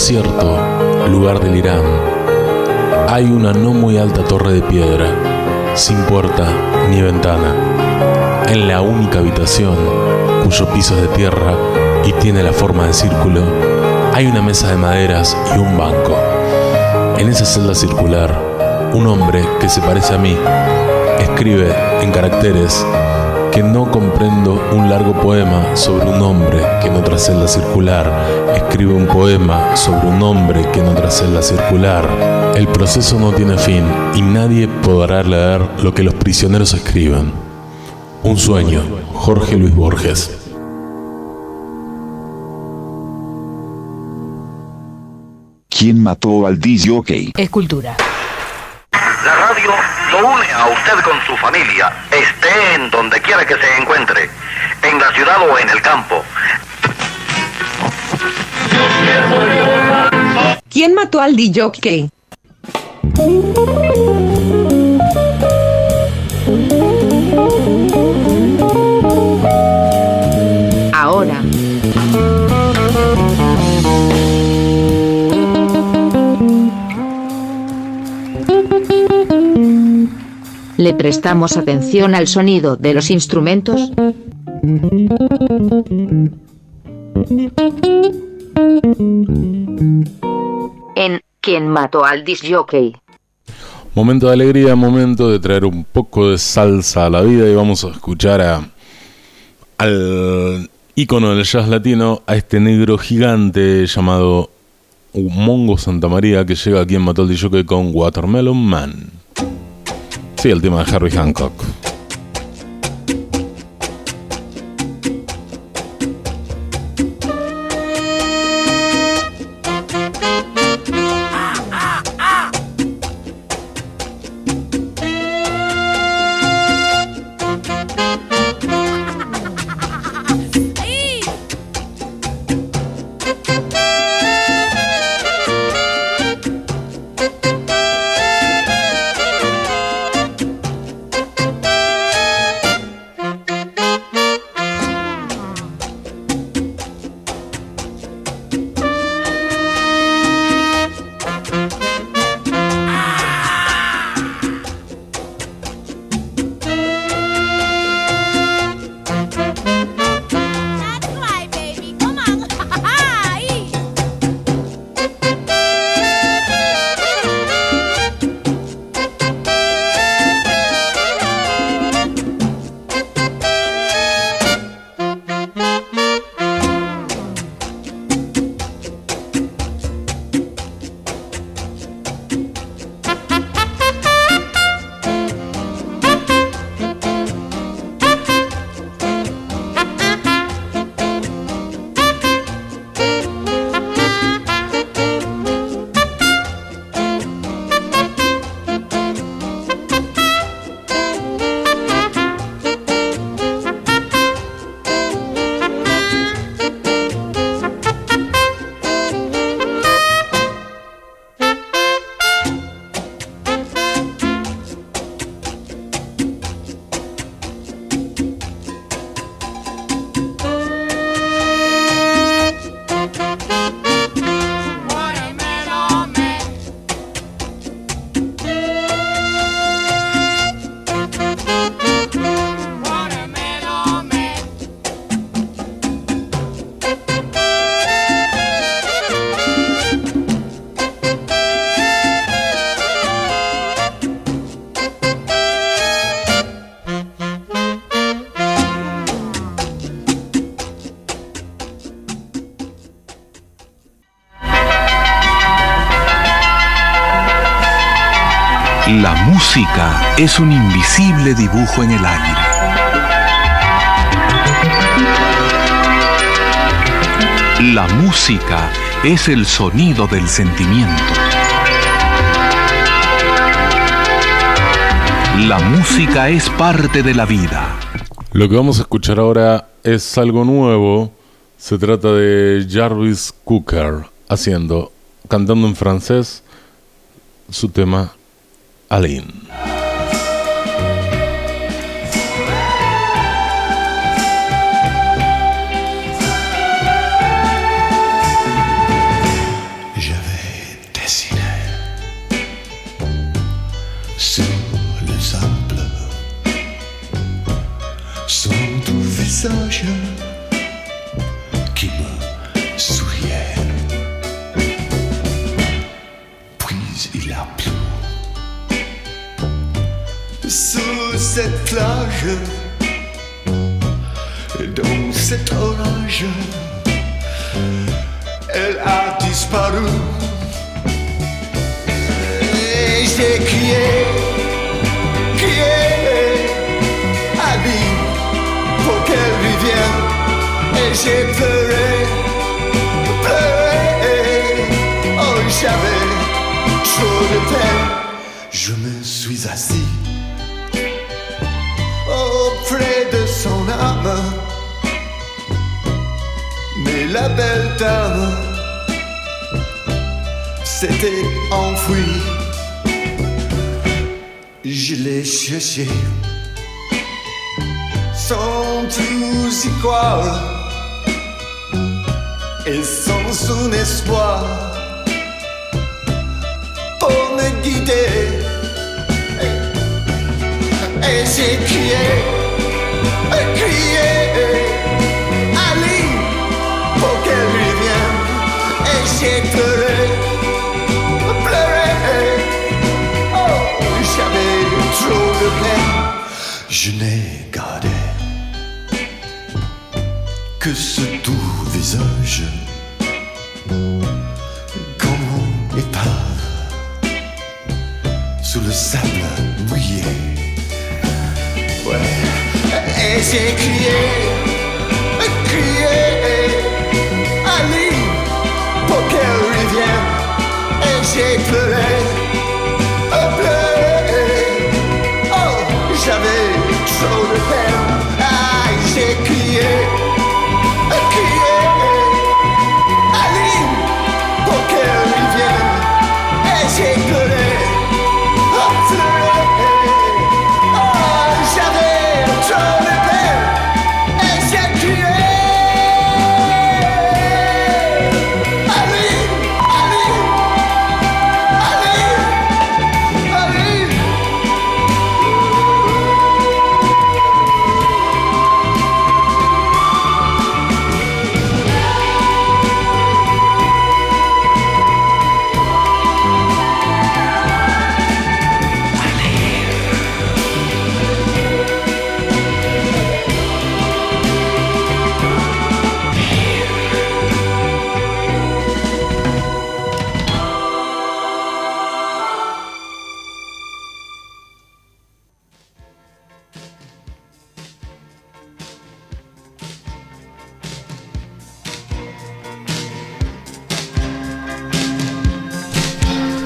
desierto, lugar del Irán, hay una no muy alta torre de piedra, sin puerta ni ventana, en la única habitación, cuyo piso es de tierra y tiene la forma de círculo, hay una mesa de maderas y un banco. En esa celda circular, un hombre que se parece a mí escribe en caracteres que no comprendo un largo poema sobre un hombre que en otra celda circular escribe un poema sobre un hombre que en otra celda circular. El proceso no tiene fin y nadie podrá leer lo que los prisioneros escriben. Un sueño, Jorge Luis Borges. ¿Quién mató al disjockey? Escultura. Une a usted con su familia, esté en donde quiera que se encuentre, en la ciudad o en el campo. ¿Quién mató al DJ? ¿Le prestamos atención al sonido de los instrumentos? En ¿Quién mató al disjockey? Momento de alegría, momento de traer un poco de salsa a la vida y vamos a escuchar a, al ícono del jazz latino, a este negro gigante llamado Mongo Santa María que llega aquí en Mató al Disjockey con Watermelon Man. Sí, el tema de Harry Hancock. Música es un invisible dibujo en el aire. La música es el sonido del sentimiento. La música es parte de la vida. Lo que vamos a escuchar ahora es algo nuevo. Se trata de Jarvis Cooker haciendo, cantando en francés, su tema Aline, je vais dessiner sous le sample, sous tout visage. Cette plage, dans cet orage, elle a disparu. Et j'ai crié, crié, Ali, pour qu'elle revienne. Et j'ai pleuré, pleuré, oh j'avais trop de peine. Je me suis assis auprès de son âme. Mais la belle dame s'était enfuie. Je l'ai cherché sans tous y croire et sans son espoir pour me guider. Et j'ai crié, Je n'ai gardé que ce doux visage, comme une épave sous le sable mouillé. desde é que eu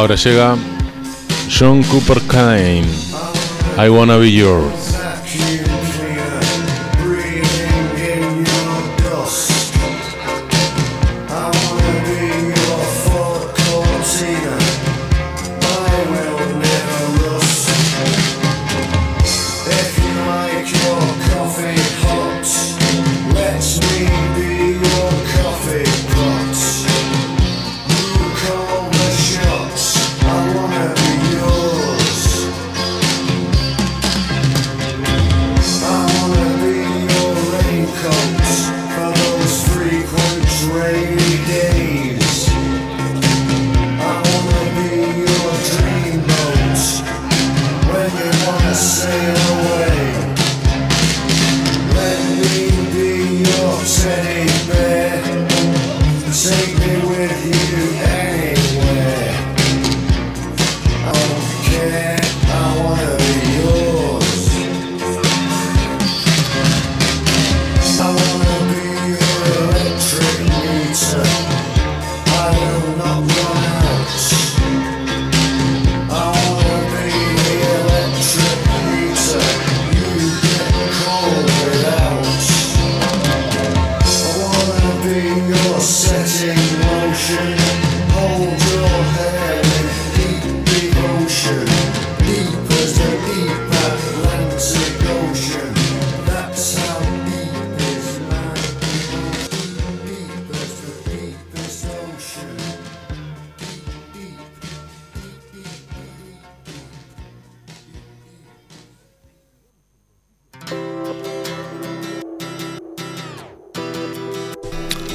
Ahora llega John Cooper Kane. I wanna be yours.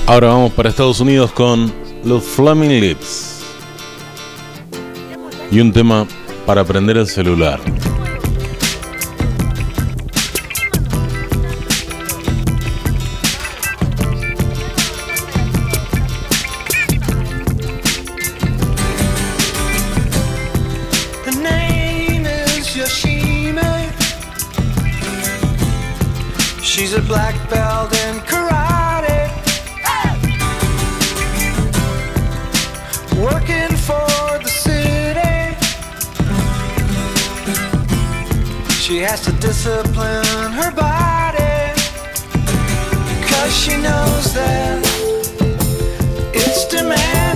Ahora vamos para Estados Unidos con los Flaming Lips. Y un tema para prender el celular. She's a black belt She has to discipline her body. Cause she knows that it's demanding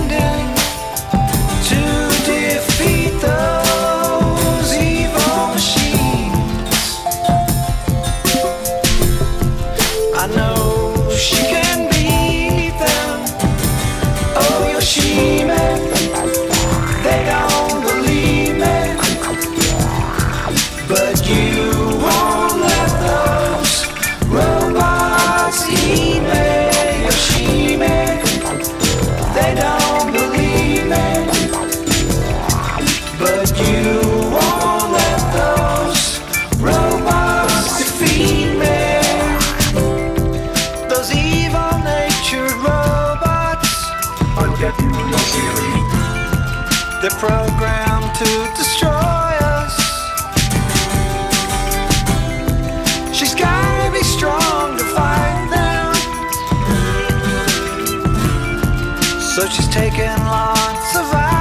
They're programmed to destroy us. She's gotta be strong to fight them. So she's taking lots of vitamins.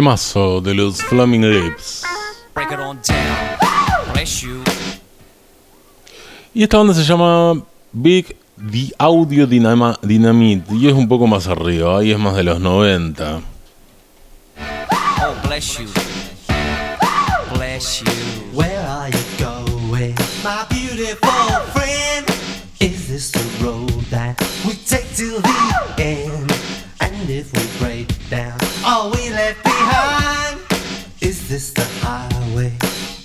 Temazo de los Flaming Lips. Y esta banda se llama Big The Audio Dynamite y es un poco más arriba, ahí es más de los 90. Oh bless you. Bless you. Where are you going? My beautiful Is this the road that we take till the end? this the highway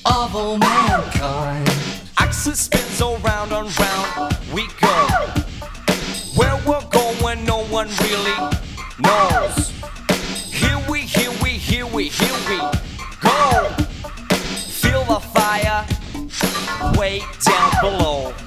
of all mankind? Axis spins all round and round. We go where we're going, no one really knows. Here we, here we, here we, here we go. Feel the fire way down below.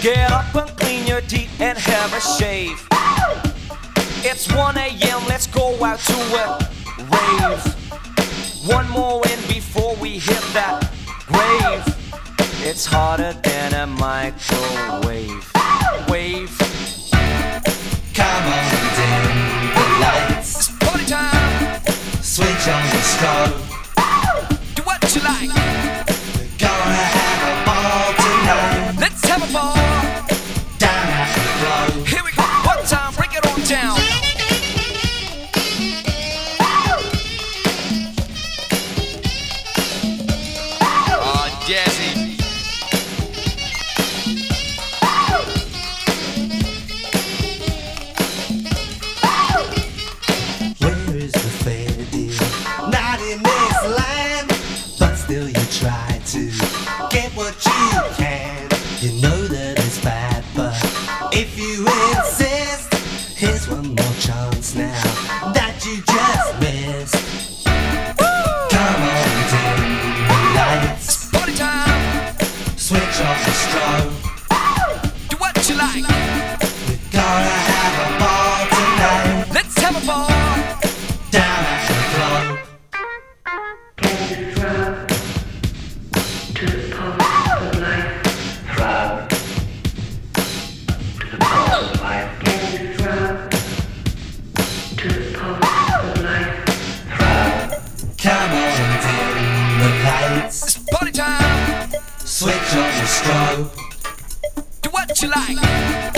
Get up and clean your teeth and have a shave. It's 1 a.m., let's go out to a rave. One more in before we hit that grave. It's hotter than a microwave. Wave. Come on, dim the lights. It's party time. Switch on the stove. DJ. lights. It's party time. Switch on your strobe. Do what you like.